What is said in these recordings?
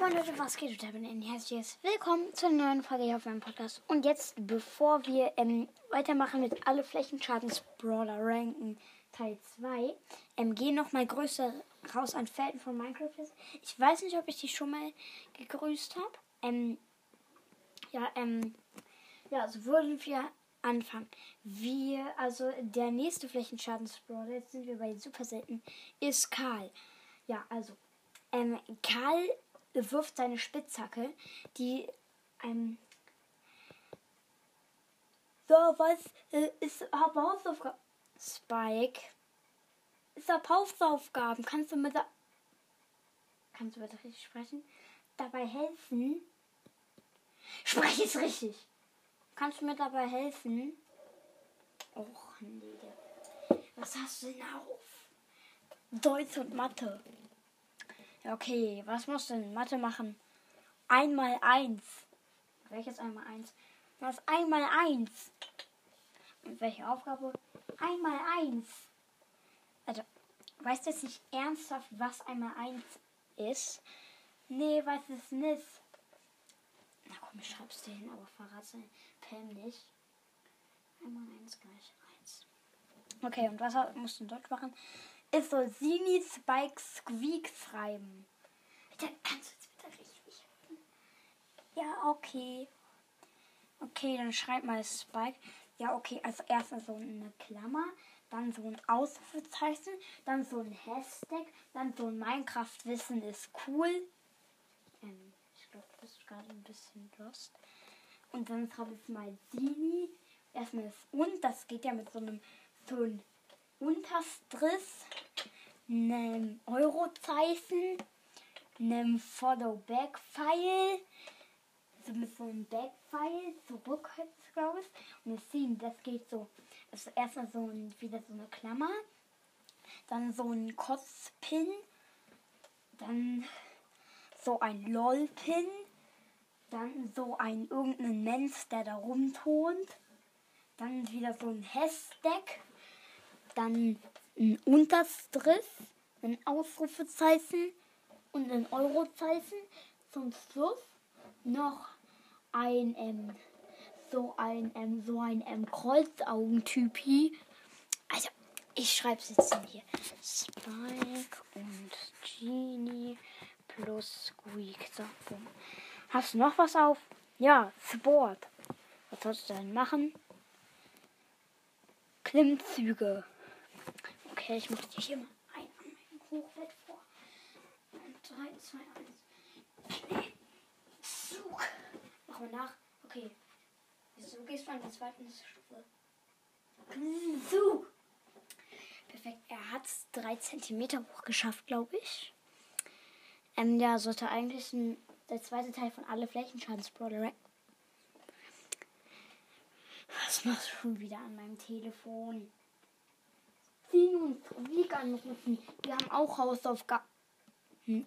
Moin Leute, was geht? Ich bin ein herzliches Willkommen zur neuen Folge hier auf meinem Podcast. Und jetzt, bevor wir ähm, weitermachen mit alle Flächenschadens Brawler Ranken Teil 2, ähm, gehen nochmal größer raus an Felden von Minecraft. Ich weiß nicht, ob ich die schon mal gegrüßt habe. Ähm, ja, ähm, ja, so würden wir anfangen. Wir, also der nächste Flächenschadensbrawler, jetzt sind wir bei super selten, ist Karl. Ja, also, ähm, Karl wirft seine Spitzhacke, die ähm, so, was äh, ist hab Hausaufgaben? Spike. Ist hab Hausaufgaben. Kannst du mir da. Kannst du bitte richtig sprechen? Dabei helfen? Spreche es richtig. Kannst du mir dabei helfen? Och, nee. Was hast du denn auf? Deutsch und Mathe. Okay. Was musst du in Mathe machen? Einmal eins. Welches einmal eins? Was einmal eins? Und welche Aufgabe? Einmal eins. Also, weißt du jetzt nicht ernsthaft, was einmal eins ist? Nee, weiß es nicht. Na komm, ich schreib's dir hin, aber verrat's Pam nicht. Einmal eins gleich eins. Okay, und was musst du in Deutsch machen? Es soll Sini Spike Squeak schreiben. Dann kannst du jetzt bitte richtig. Ja, okay. Okay, dann schreib mal Spike. Ja, okay, also erst so eine Klammer, dann so ein Ausrufezeichen, dann so ein Hashtag, dann so ein Minecraft-Wissen ist cool. Ähm, ich glaube, du bist gerade ein bisschen lost. Und dann schreibe ich mal Dini. Erstmal das und, das geht ja mit so einem so ein Unterstrich, einem Eurozeichen, einem Follow-Back-File, so mit so einem Back-File zurück, glaube ich. Und das sehen, das geht so. Also erstmal so ein, wieder so eine Klammer, dann so ein Kotzpin, dann so ein LOL-Pin, dann so ein irgendein Mensch, der da rumtont, dann wieder so ein Hashtag dann ein Unterstrich, ein Ausrufezeichen und ein Eurozeichen. Zum Schluss noch ein ähm, so ein ähm, so ein ähm, Kreuzaugentypi. Also ich schreibe es jetzt hier. Spike und Genie plus Squeak. So, boom. Hast du noch was auf? Ja, Sport. Was sollst du denn machen? Klimmzüge. Okay, ich mache dich hier mal ein an meinem Hochbett vor. 3, 2, 1. Zug. Machen wir nach. Okay. Wieso gehst du an die zweite Stufe? Zug. Perfekt. Er hat es 3 cm hoch geschafft, glaube ich. Ähm, ja, sollte eigentlich ein, der zweite Teil von alle Flächenschadensbrawler. Was machst du schon wieder an meinem Telefon? Ziehen und Weg anrufen. Wir haben auch Hausaufgaben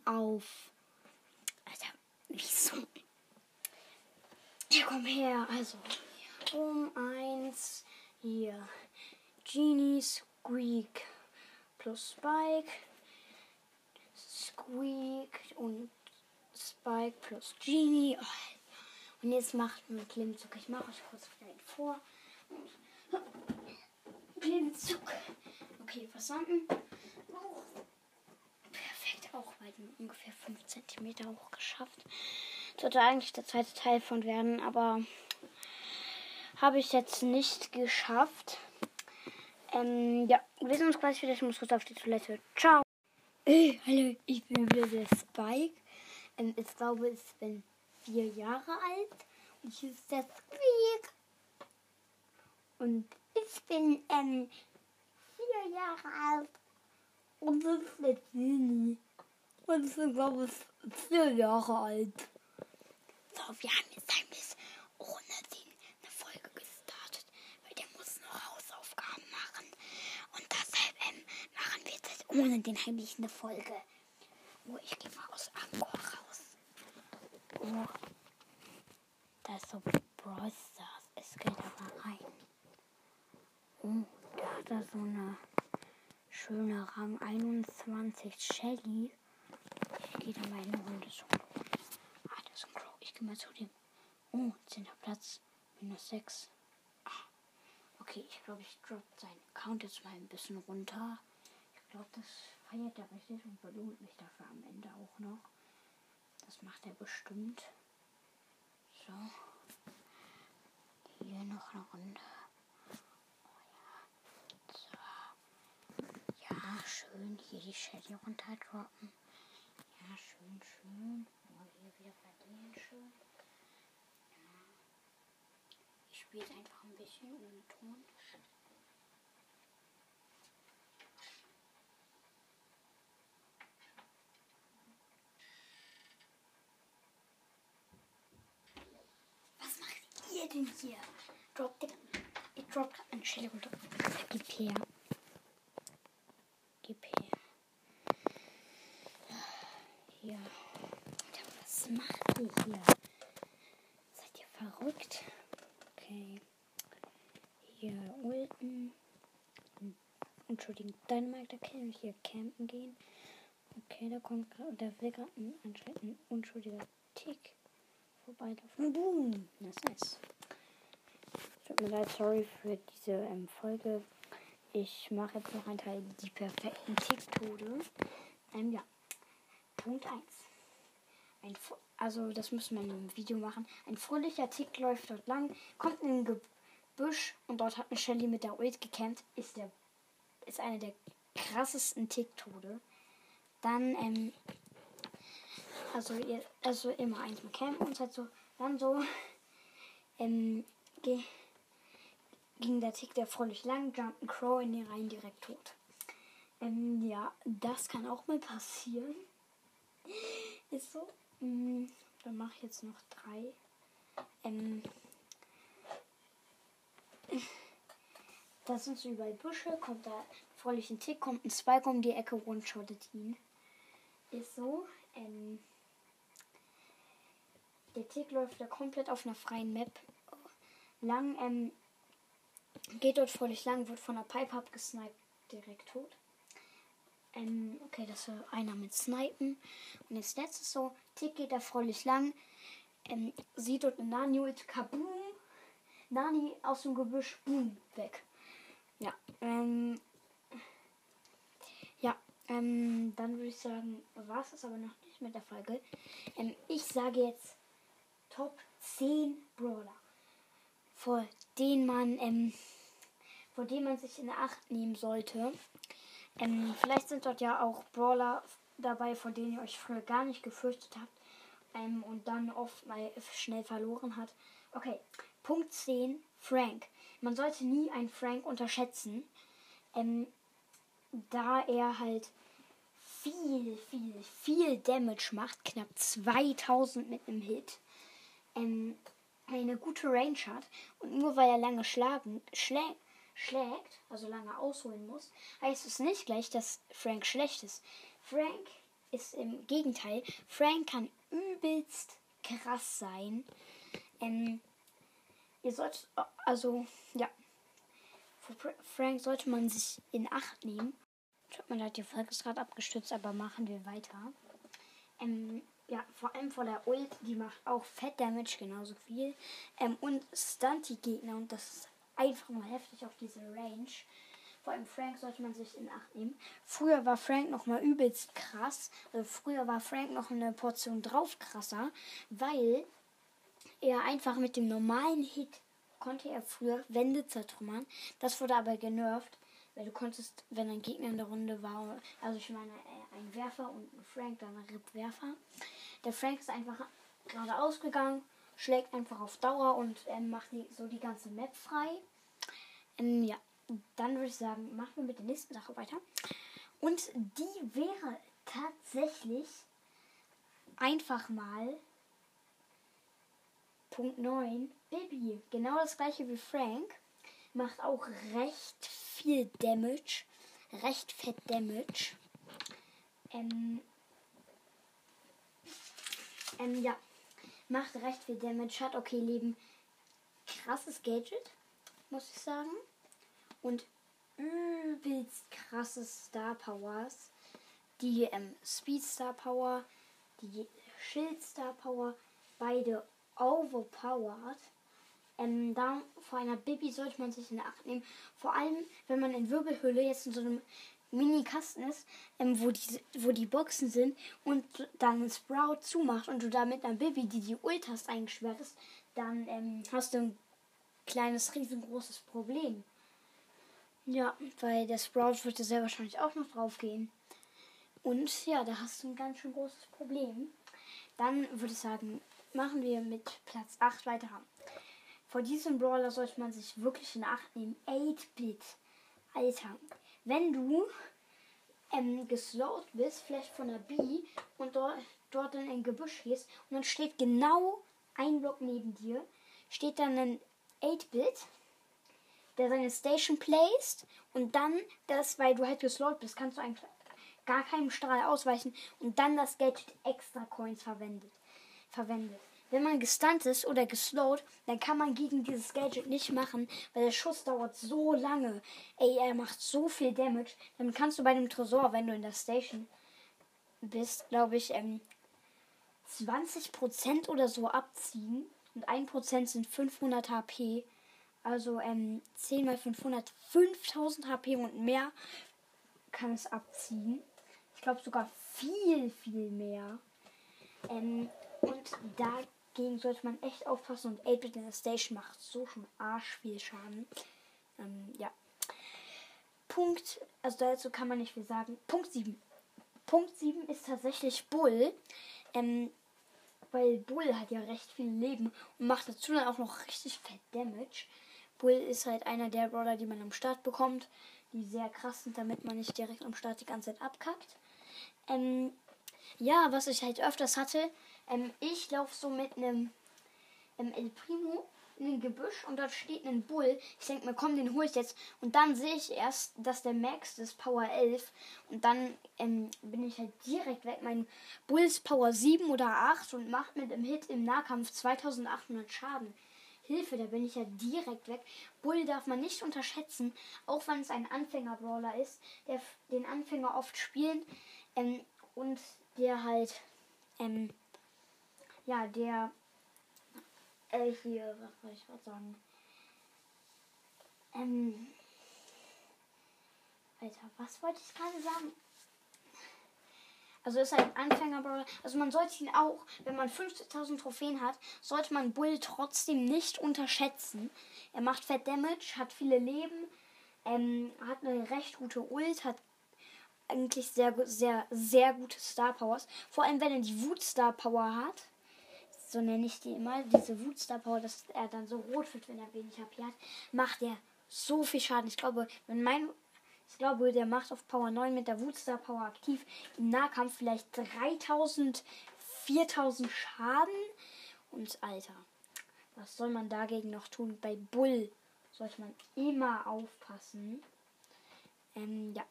auf. Alter, wieso? Ja, komm her. Also, um eins hier. Genie Squeak plus Spike. Squeak und Spike plus Genie. Oh. Und jetzt macht man Klimmzug. Ich mache euch kurz vielleicht vor. Klimmzug. Okay, verstanden. Oh. Perfekt, auch bei dem ungefähr 5 cm hoch geschafft. Sollte eigentlich der zweite Teil von werden, aber habe ich jetzt nicht geschafft. Ähm, ja, wir sehen uns gleich wieder. Ich muss kurz auf die Toilette. Ciao. Hey, hallo, ich bin wieder der Spike. Ähm, ich glaube, ich bin vier Jahre alt. Und ich ist der Squeak. Und ich bin ähm, vier Jahre alt. Und das ist der Genie. Und ich bin, glaube ich, vier Jahre alt. So, wir haben jetzt ein bisschen ohne den eine Folge gestartet, weil der muss noch Hausaufgaben machen. Und deshalb ähm, machen wir jetzt ohne den heimlich eine Folge. Oh, ich gehe mal aus Angkor raus. Oh, da ist so Brawl Stars. Es geht aber rein. Oh, da hat er so eine schöne Rang 21 Shelly. Ich gehe da mal in eine Runde so. schon mal zu dem. Oh, 10. Platz. Minus 6. Ah. Okay, ich glaube, ich drop seinen Account jetzt mal ein bisschen runter. Ich glaube, das feiert er richtig und belohnt mich dafür am Ende auch noch. Das macht er bestimmt. So. Hier noch eine Runde. Oh ja. So. Ja, schön. Hier die Shelly runterdroppen. Ja, schön, schön. Oh, hier wieder verlieren schön. Ja. Ich spiele einfach ein bisschen ohne Ton. ihr denn hier? Droppt ihr droppt ein Shelly runter. Gib her. Gib her. Hier. Was macht ihr hier? Seid ihr verrückt? Okay. Hier Ulten. Entschuldigung, Dynamite Kill und hier campen gehen. Okay, da kommt gerade, da will gerade anscheinend ein unschuldiger Tick vorbeilaufen. Boom! Das ist nice. Tut mir leid, sorry für diese ähm, Folge. Ich mache jetzt noch einen Teil die perfekten Ticktode. Ähm, ja. Punkt 1. Ein, also, das müssen wir in einem Video machen. Ein fröhlicher Tick läuft dort lang, kommt in ein Gebüsch und dort hat eine Shelly mit der Ult gekämpft. Ist der ist einer der krassesten Ticktode. Dann, ähm, also, also immer eins mit campen und halt so, dann so, ähm, ging der Tick der fröhlich lang, jumpt ein Crow in die Reihen direkt tot. Ähm, ja, das kann auch mal passieren. Ist so. Ähm, dann mache ich jetzt noch drei. Ähm, da sind so überall Büsche, kommt da fröhlich ein Tick, kommt ein Spike um die Ecke, one-shottet ihn. Ist so. Ähm, der Tick läuft da komplett auf einer freien Map lang. Ähm, geht dort völlig lang, wird von der Pipe abgesniped, direkt tot. Ähm, okay, das war einer mit Snipen. Und jetzt letztes so, Tick geht da fröhlich lang. Ähm, sieht dort eine Nani mit Kaboom. Nani aus dem Gebüsch, boom, weg. Ja, ähm, ja, ähm, dann würde ich sagen, war es aber noch nicht mit der Folge. Ähm, ich sage jetzt Top 10 Brawler, vor denen man, ähm, vor denen man sich in Acht nehmen sollte. Ähm, vielleicht sind dort ja auch Brawler dabei, vor denen ihr euch früher gar nicht gefürchtet habt ähm, und dann oft mal schnell verloren hat. Okay, Punkt 10, Frank. Man sollte nie einen Frank unterschätzen, ähm, da er halt viel, viel, viel Damage macht, knapp 2000 mit einem Hit ähm, eine gute Range hat und nur weil er lange schlagen, schlä schlägt, also lange ausholen muss, heißt es nicht gleich, dass Frank schlecht ist. Frank ist im Gegenteil, Frank kann übelst krass sein. Ähm, ihr sollt, also, ja, für Frank sollte man sich in Acht nehmen. Tut mir leid, die Folge gerade abgestürzt, aber machen wir weiter. Ähm, ja, vor allem vor der Ult, die macht auch Fett Damage genauso viel. Ähm, und stunt die Gegner und das ist einfach nur heftig auf diese Range. Vor allem Frank sollte man sich in Acht nehmen. Früher war Frank noch mal übelst krass. Also früher war Frank noch eine Portion drauf krasser, weil er einfach mit dem normalen Hit konnte er früher Wände zertrümmern. Das wurde aber genervt, weil du konntest, wenn ein Gegner in der Runde war, also ich meine äh, ein Werfer und ein Frank, dann ein Rip-Werfer. Der Frank ist einfach geradeaus gegangen, schlägt einfach auf Dauer und ähm, macht die, so die ganze Map frei. Ähm, ja, dann würde ich sagen, machen wir mit der nächsten Sache weiter. Und die wäre tatsächlich einfach mal Punkt 9, Bibi. Genau das gleiche wie Frank. Macht auch recht viel Damage. Recht fett Damage. Ähm, ähm, ja. Macht recht viel Damage. Hat okay Leben. Krasses Gadget, muss ich sagen. Und übelst krasses Star Powers. Die ähm, Speed Star Power, die Schild Star Power, beide overpowered. Ähm, da vor einer Baby sollte man sich in Acht nehmen. Vor allem, wenn man in Wirbelhöhle jetzt in so einem Mini-Kasten ist, ähm, wo, die, wo die Boxen sind und dann Sprout zumacht und du da mit einer Baby, die die Ult hast, eingesperrt ist, dann ähm, hast du ein kleines, riesengroßes Problem. Ja, weil der Sprout wird ja sehr wahrscheinlich auch noch drauf gehen. Und ja, da hast du ein ganz schön großes Problem. Dann würde ich sagen, machen wir mit Platz 8 weiter. Vor diesem Brawler sollte man sich wirklich in Acht nehmen. 8-Bit. Alter, wenn du ähm, geslowt bist, vielleicht von der B und dort, dort in ein Gebüsch gehst und dann steht genau ein Block neben dir, steht dann ein 8-Bit, der seine Station placed und dann das, weil du halt geslowt bist, kannst du eigentlich gar keinem Strahl ausweichen und dann das Gadget extra Coins verwendet. verwendet. Wenn man gestunt ist oder geslowt, dann kann man gegen dieses Gadget nicht machen, weil der Schuss dauert so lange. Ey, er macht so viel Damage. Dann kannst du bei dem Tresor, wenn du in der Station bist, glaube ich, ähm, 20% oder so abziehen. Und 1% sind 500 HP. Also ähm, 10 mal 500, 5000 HP und mehr kann es abziehen. Ich glaube sogar viel, viel mehr. Ähm, und da dagegen sollte man echt aufpassen. Und 8-Bit in der Station macht so schon arsch viel Schaden. Ähm, ja. Punkt, also dazu kann man nicht viel sagen. Punkt 7. Punkt 7 ist tatsächlich Bull. Ähm, weil Bull hat ja recht viel Leben und macht dazu dann auch noch richtig fett Damage. Bull ist halt einer der Brawler, die man am Start bekommt, die sehr krass sind, damit man nicht direkt am Start die ganze Zeit abkackt. Ähm, ja, was ich halt öfters hatte, ähm, ich laufe so mit einem ähm, El Primo in ein Gebüsch und dort steht ein Bull. Ich denke mir, komm, den hole ich jetzt. Und dann sehe ich erst, dass der Max ist Power 11. Und dann ähm, bin ich halt direkt weg. Mein Bull ist Power 7 oder 8 und macht mit dem Hit im Nahkampf 2800 Schaden. Hilfe, da bin ich ja direkt weg. Bull darf man nicht unterschätzen, auch wenn es ein Anfänger-Brawler ist, der den Anfänger oft spielen ähm, und der halt ähm, ja, der, äh, hier, was soll ich gerade sagen? Ähm, Alter, was wollte ich gerade sagen? Also ist ein Anfänger Also man sollte ihn auch, wenn man 50.000 Trophäen hat, sollte man Bull trotzdem nicht unterschätzen. Er macht Fett Damage, hat viele Leben, ähm, hat eine recht gute Ult, hat eigentlich sehr, sehr, sehr gute Star Powers. Vor allem, wenn er die Wut Star Power hat so nenne ich die immer, diese Wutstar Power, dass er dann so rot wird, wenn er wenig HP hat, macht er so viel Schaden. Ich glaube, wenn mein ich glaube, der macht auf Power 9 mit der Wutstar Power aktiv im Nahkampf vielleicht 3000, 4000 Schaden. Und Alter, was soll man dagegen noch tun? Bei Bull sollte man immer aufpassen. Ähm, ja.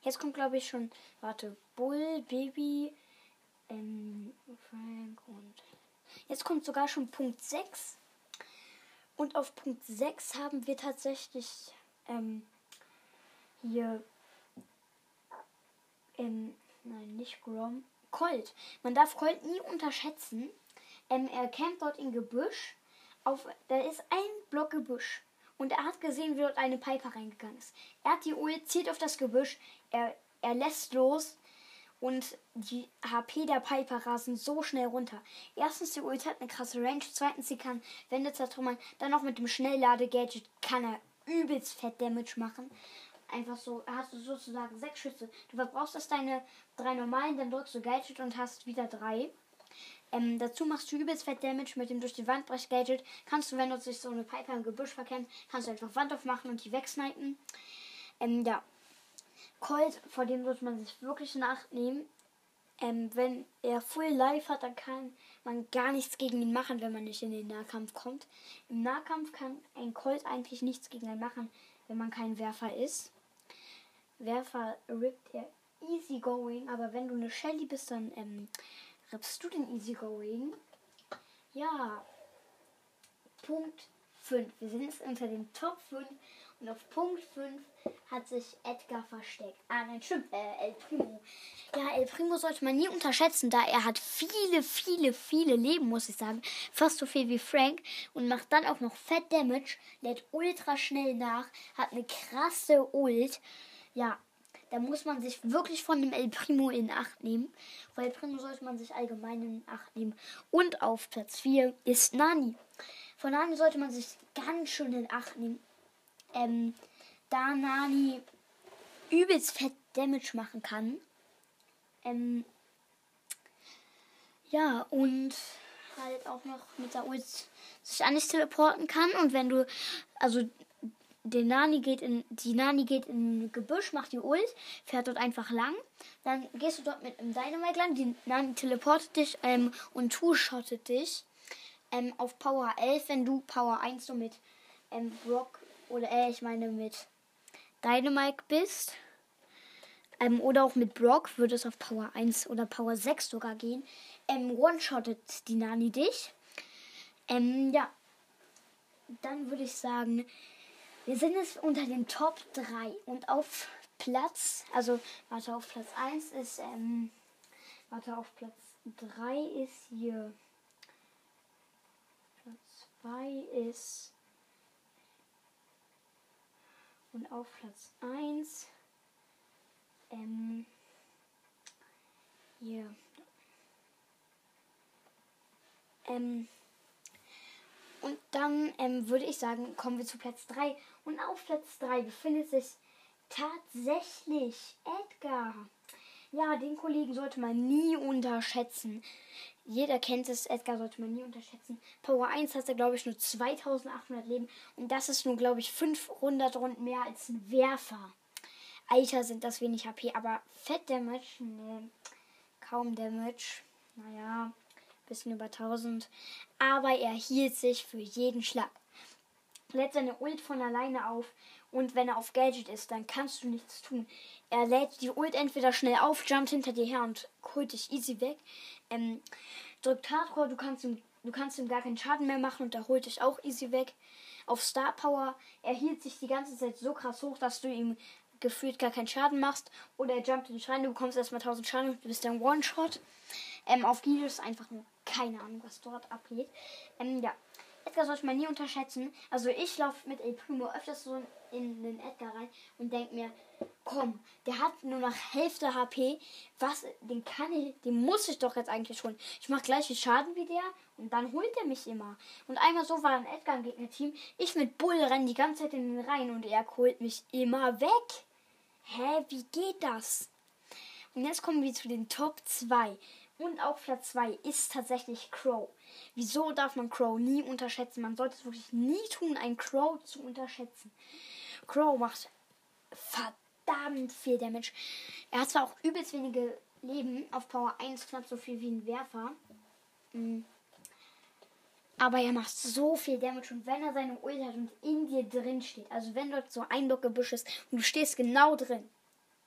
Jetzt kommt, glaube ich, schon, warte, Bull, Baby, ähm, Frank und Jetzt kommt sogar schon Punkt 6. Und auf Punkt 6 haben wir tatsächlich ähm, hier ähm, nein, nicht Grom, Colt. Man darf Colt nie unterschätzen. Ähm, er campt dort im Gebüsch. Auf, da ist ein Block Gebüsch. Und er hat gesehen, wie dort eine Piper reingegangen ist. Er hat die Uhr, zieht auf das Gebüsch. Er, er lässt los und die HP der Piper rasen so schnell runter. Erstens, die Ult hat eine krasse Range. Zweitens, sie kann Wände zertrümmern. Dann noch mit dem Schnelllade-Gadget kann er übelst fett Damage machen. Einfach so, hast du sozusagen sechs Schüsse. Du verbrauchst das deine drei normalen, dann drückst du Gadget und hast wieder drei. Ähm, dazu machst du übelst fett Damage mit dem durch die Wand brech Gadget. Kannst du, wenn du sich so eine Piper im Gebüsch verkämpft, kannst du einfach Wand aufmachen und die wegsnipen. Ähm, ja, Colt, vor dem muss man sich wirklich in Acht nehmen. Ähm, wenn er Full Life hat, dann kann man gar nichts gegen ihn machen, wenn man nicht in den Nahkampf kommt. Im Nahkampf kann ein Colt eigentlich nichts gegen ihn machen, wenn man kein Werfer ist. Werfer rippt er easy going, aber wenn du eine Shelly bist, dann ähm, rippst du den easy going. Ja, Punkt 5. Wir sind jetzt unter den Top 5 und auf Punkt 5 hat sich Edgar versteckt. Ah, nein, stimmt, äh, El Primo. Ja, El Primo sollte man nie unterschätzen, da er hat viele, viele, viele Leben, muss ich sagen. Fast so viel wie Frank und macht dann auch noch Fett Damage, lädt ultra schnell nach, hat eine krasse Ult. Ja, da muss man sich wirklich von dem El Primo in Acht nehmen. Weil El Primo sollte man sich allgemein in Acht nehmen. Und auf Platz 4 ist Nani. Von Nani sollte man sich ganz schön in Acht nehmen. Ähm, da Nani übelst fett Damage machen kann. Ähm, ja, und halt auch noch mit der Ult sich an dich teleporten kann. Und wenn du, also der Nani geht in, die Nani geht in Gebüsch, macht die Ult, fährt dort einfach lang. Dann gehst du dort mit einem Dynamite lang, die Nani teleportet dich ähm, und two-shottet dich ähm, auf Power 11, wenn du Power 1 so mit ähm, Brock oder äh, ich meine mit Dynamite bist. Ähm, oder auch mit Brock würde es auf Power 1 oder Power 6 sogar gehen. Ähm, One-shottet die Nani dich. Ähm, ja. Dann würde ich sagen, wir sind jetzt unter den Top 3 und auf Platz, also warte, auf Platz 1 ist, ähm, warte, auf Platz 3 ist hier, Platz 2 ist, und auf Platz 1, ähm, hier, ähm, und dann ähm, würde ich sagen, kommen wir zu Platz 3. Und auf Platz 3 befindet sich tatsächlich Edgar. Ja, den Kollegen sollte man nie unterschätzen. Jeder kennt es, Edgar sollte man nie unterschätzen. Power 1 hat er, glaube ich, nur 2800 Leben. Und das ist nur, glaube ich, 500 Runden mehr als ein Werfer. Alter, sind das wenig HP. Aber Fett Damage? Nee, kaum Damage. Naja, bisschen über 1000. Aber er hielt sich für jeden Schlag. Lädt seine Ult von alleine auf und wenn er auf Gadget ist, dann kannst du nichts tun. Er lädt die Ult entweder schnell auf, jumpt hinter dir her und holt dich easy weg. Ähm, drückt Hardcore, du kannst, ihm, du kannst ihm gar keinen Schaden mehr machen und er holt dich auch easy weg. Auf Star Power, er hielt sich die ganze Zeit so krass hoch, dass du ihm gefühlt gar keinen Schaden machst. Oder er jumpt in den Schrein, du bekommst erstmal 1000 Schaden und du bist dann One-Shot. Ähm, auf Gideon einfach nur keine Ahnung, was dort abgeht. Ähm, ja. Edgar sollte man nie unterschätzen. Also ich laufe mit El Primo öfters so in den Edgar rein und denke mir, komm, der hat nur noch Hälfte HP. Was, den kann ich, den muss ich doch jetzt eigentlich schon. Ich mache gleich viel Schaden wie der und dann holt er mich immer. Und einmal so war ein Edgar im Gegnerteam. Ich mit Bull renne die ganze Zeit in den Reihen und er holt mich immer weg. Hä, wie geht das? Und jetzt kommen wir zu den Top 2. Und auf Platz 2 ist tatsächlich Crow. Wieso darf man Crow nie unterschätzen? Man sollte es wirklich nie tun, einen Crow zu unterschätzen. Crow macht verdammt viel Damage. Er hat zwar auch übelst wenige Leben, auf Power 1 knapp so viel wie ein Werfer. Mhm. Aber er macht so viel Damage und wenn er seine Ult hat und in dir drin steht, also wenn dort so ein Blockgebüsch ist und du stehst genau drin,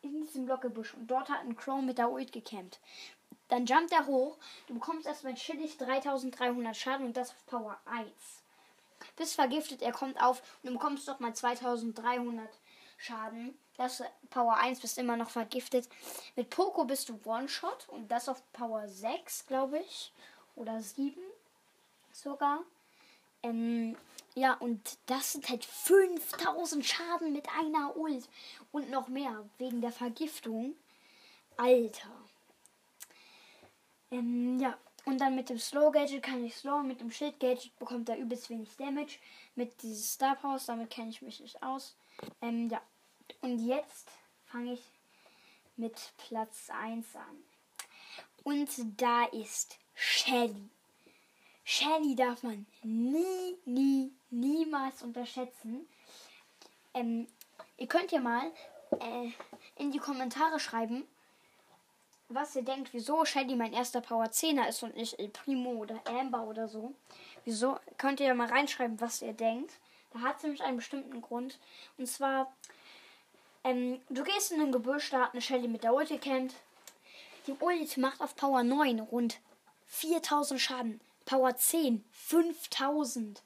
in diesem Blockgebüsch und dort hat ein Crow mit der Ult gecampt dann jumpt er hoch. Du bekommst erstmal chillig 3300 Schaden und das auf Power 1. Bist vergiftet, er kommt auf und du bekommst doch mal 2300 Schaden. Das Power 1 bist immer noch vergiftet. Mit Poco bist du One-Shot und das auf Power 6, glaube ich. Oder 7 sogar. Ähm, ja, und das sind halt 5000 Schaden mit einer Ult. Und noch mehr wegen der Vergiftung. Alter. Ähm, ja, und dann mit dem Slow Gadget kann ich slow. Mit dem Schild Gadget bekommt er übelst wenig Damage. Mit dieses Star Powers, damit kenne ich mich nicht aus. Ähm, ja. Und jetzt fange ich mit Platz 1 an. Und da ist Shelly. Shelly darf man nie, nie, niemals unterschätzen. Ähm, ihr könnt ja mal äh, in die Kommentare schreiben, was ihr denkt, wieso Shelly mein erster Power 10er ist und nicht El Primo oder Amber oder so. Wieso? Könnt ihr ja mal reinschreiben, was ihr denkt. Da hat es nämlich einen bestimmten Grund. Und zwar, ähm, du gehst in ein Gebüsch, da hat eine Shelly mit der Ulti kennt. Die Ulti macht auf Power 9 rund 4000 Schaden. Power 10 5000.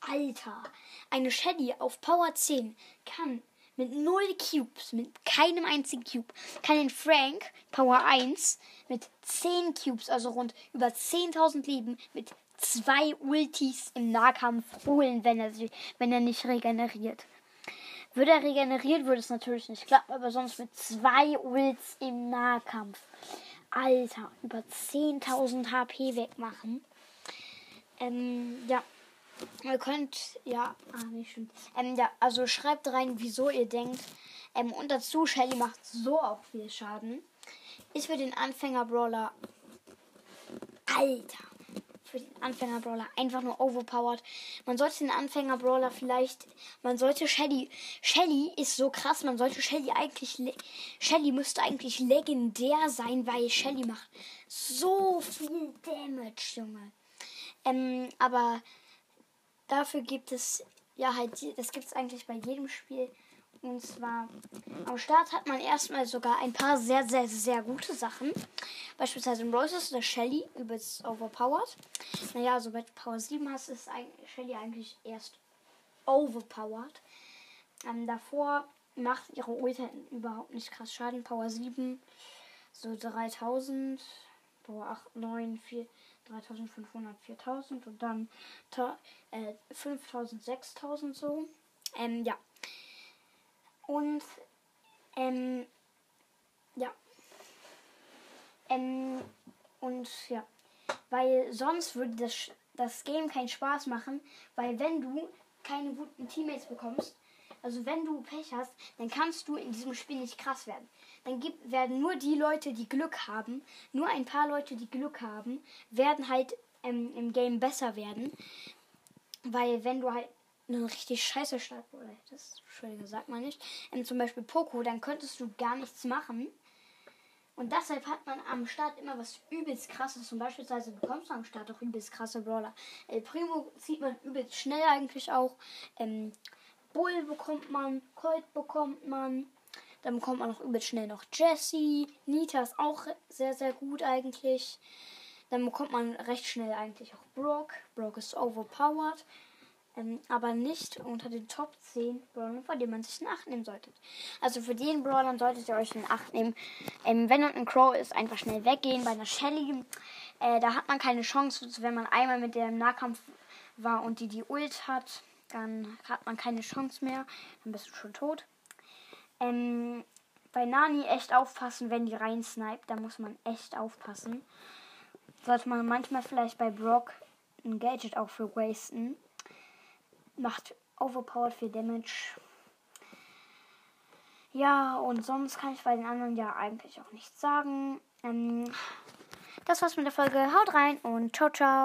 Alter, eine Shelly auf Power 10 kann mit 0 Cubes, mit keinem einzigen Cube, kann den Frank Power 1 mit 10 Cubes, also rund über 10.000 Leben, mit zwei Ultis im Nahkampf holen, wenn er, sich, wenn er nicht regeneriert. Würde er regeneriert, würde es natürlich nicht klappen, aber sonst mit zwei Ults im Nahkampf. Alter, über 10.000 HP wegmachen. Ähm, ja. Ihr könnt, ja, ah, nicht stimmt. Ähm, ja, also schreibt rein, wieso ihr denkt. Ähm, und dazu, Shelly macht so auch viel Schaden. Ist für den Anfänger-Brawler. Alter. Für den Anfänger-Brawler einfach nur overpowered. Man sollte den Anfänger-Brawler vielleicht. Man sollte Shelly. Shelly ist so krass, man sollte Shelly eigentlich. Shelly müsste eigentlich legendär sein, weil Shelly macht so viel Damage, Junge. Ähm, aber dafür gibt es ja halt, das gibt es eigentlich bei jedem Spiel. Und zwar am Start hat man erstmal sogar ein paar sehr, sehr, sehr gute Sachen. Beispielsweise im Rose ist der Shelly übelst overpowered. Naja, sobald du Power 7 hast, ist Shelly eigentlich erst overpowered. Ähm, davor macht ihre Ult überhaupt nicht krass Schaden. Power 7, so 3000, Power 8, 9, 4. 3500, 4000 und dann äh, 5000, 6000 so. Ähm, ja. Und, ähm, ja. Ähm, und ja. Weil sonst würde das, das Game keinen Spaß machen, weil wenn du keine guten Teammates bekommst, also wenn du Pech hast, dann kannst du in diesem Spiel nicht krass werden. Dann gibt, werden nur die Leute, die Glück haben, nur ein paar Leute, die Glück haben, werden halt ähm, im Game besser werden. Weil wenn du halt eine richtig scheiße Startbrawler hättest, Entschuldige, sagt man nicht, ähm, zum Beispiel Poco, dann könntest du gar nichts machen. Und deshalb hat man am Start immer was übelst krasses. Zum Beispiel bekommst du am Start auch übelst krasse Brawler. El Primo sieht man übelst schnell eigentlich auch. Ähm, Bull bekommt man, Colt bekommt man. Dann bekommt man noch übelst schnell noch Jesse. Nita ist auch sehr, sehr gut eigentlich. Dann bekommt man recht schnell eigentlich auch Brock. Brock ist overpowered. Ähm, aber nicht unter den Top 10 Brawlern, vor denen man sich in Acht nehmen sollte. Also für den Brawlern solltet ihr euch in Acht nehmen. Ähm, wenn ein Crow ist, einfach schnell weggehen. Bei einer Shelly, äh, da hat man keine Chance, wenn man einmal mit der im Nahkampf war und die die Ult hat dann hat man keine Chance mehr, dann bist du schon tot. Ähm, bei Nani echt aufpassen, wenn die rein snipe, da muss man echt aufpassen. Sollte man manchmal vielleicht bei Brock ein Gadget auch für wasten. Macht overpowered viel Damage. Ja, und sonst kann ich bei den anderen ja eigentlich auch nichts sagen. Ähm, das war's mit der Folge. Haut rein und ciao, ciao.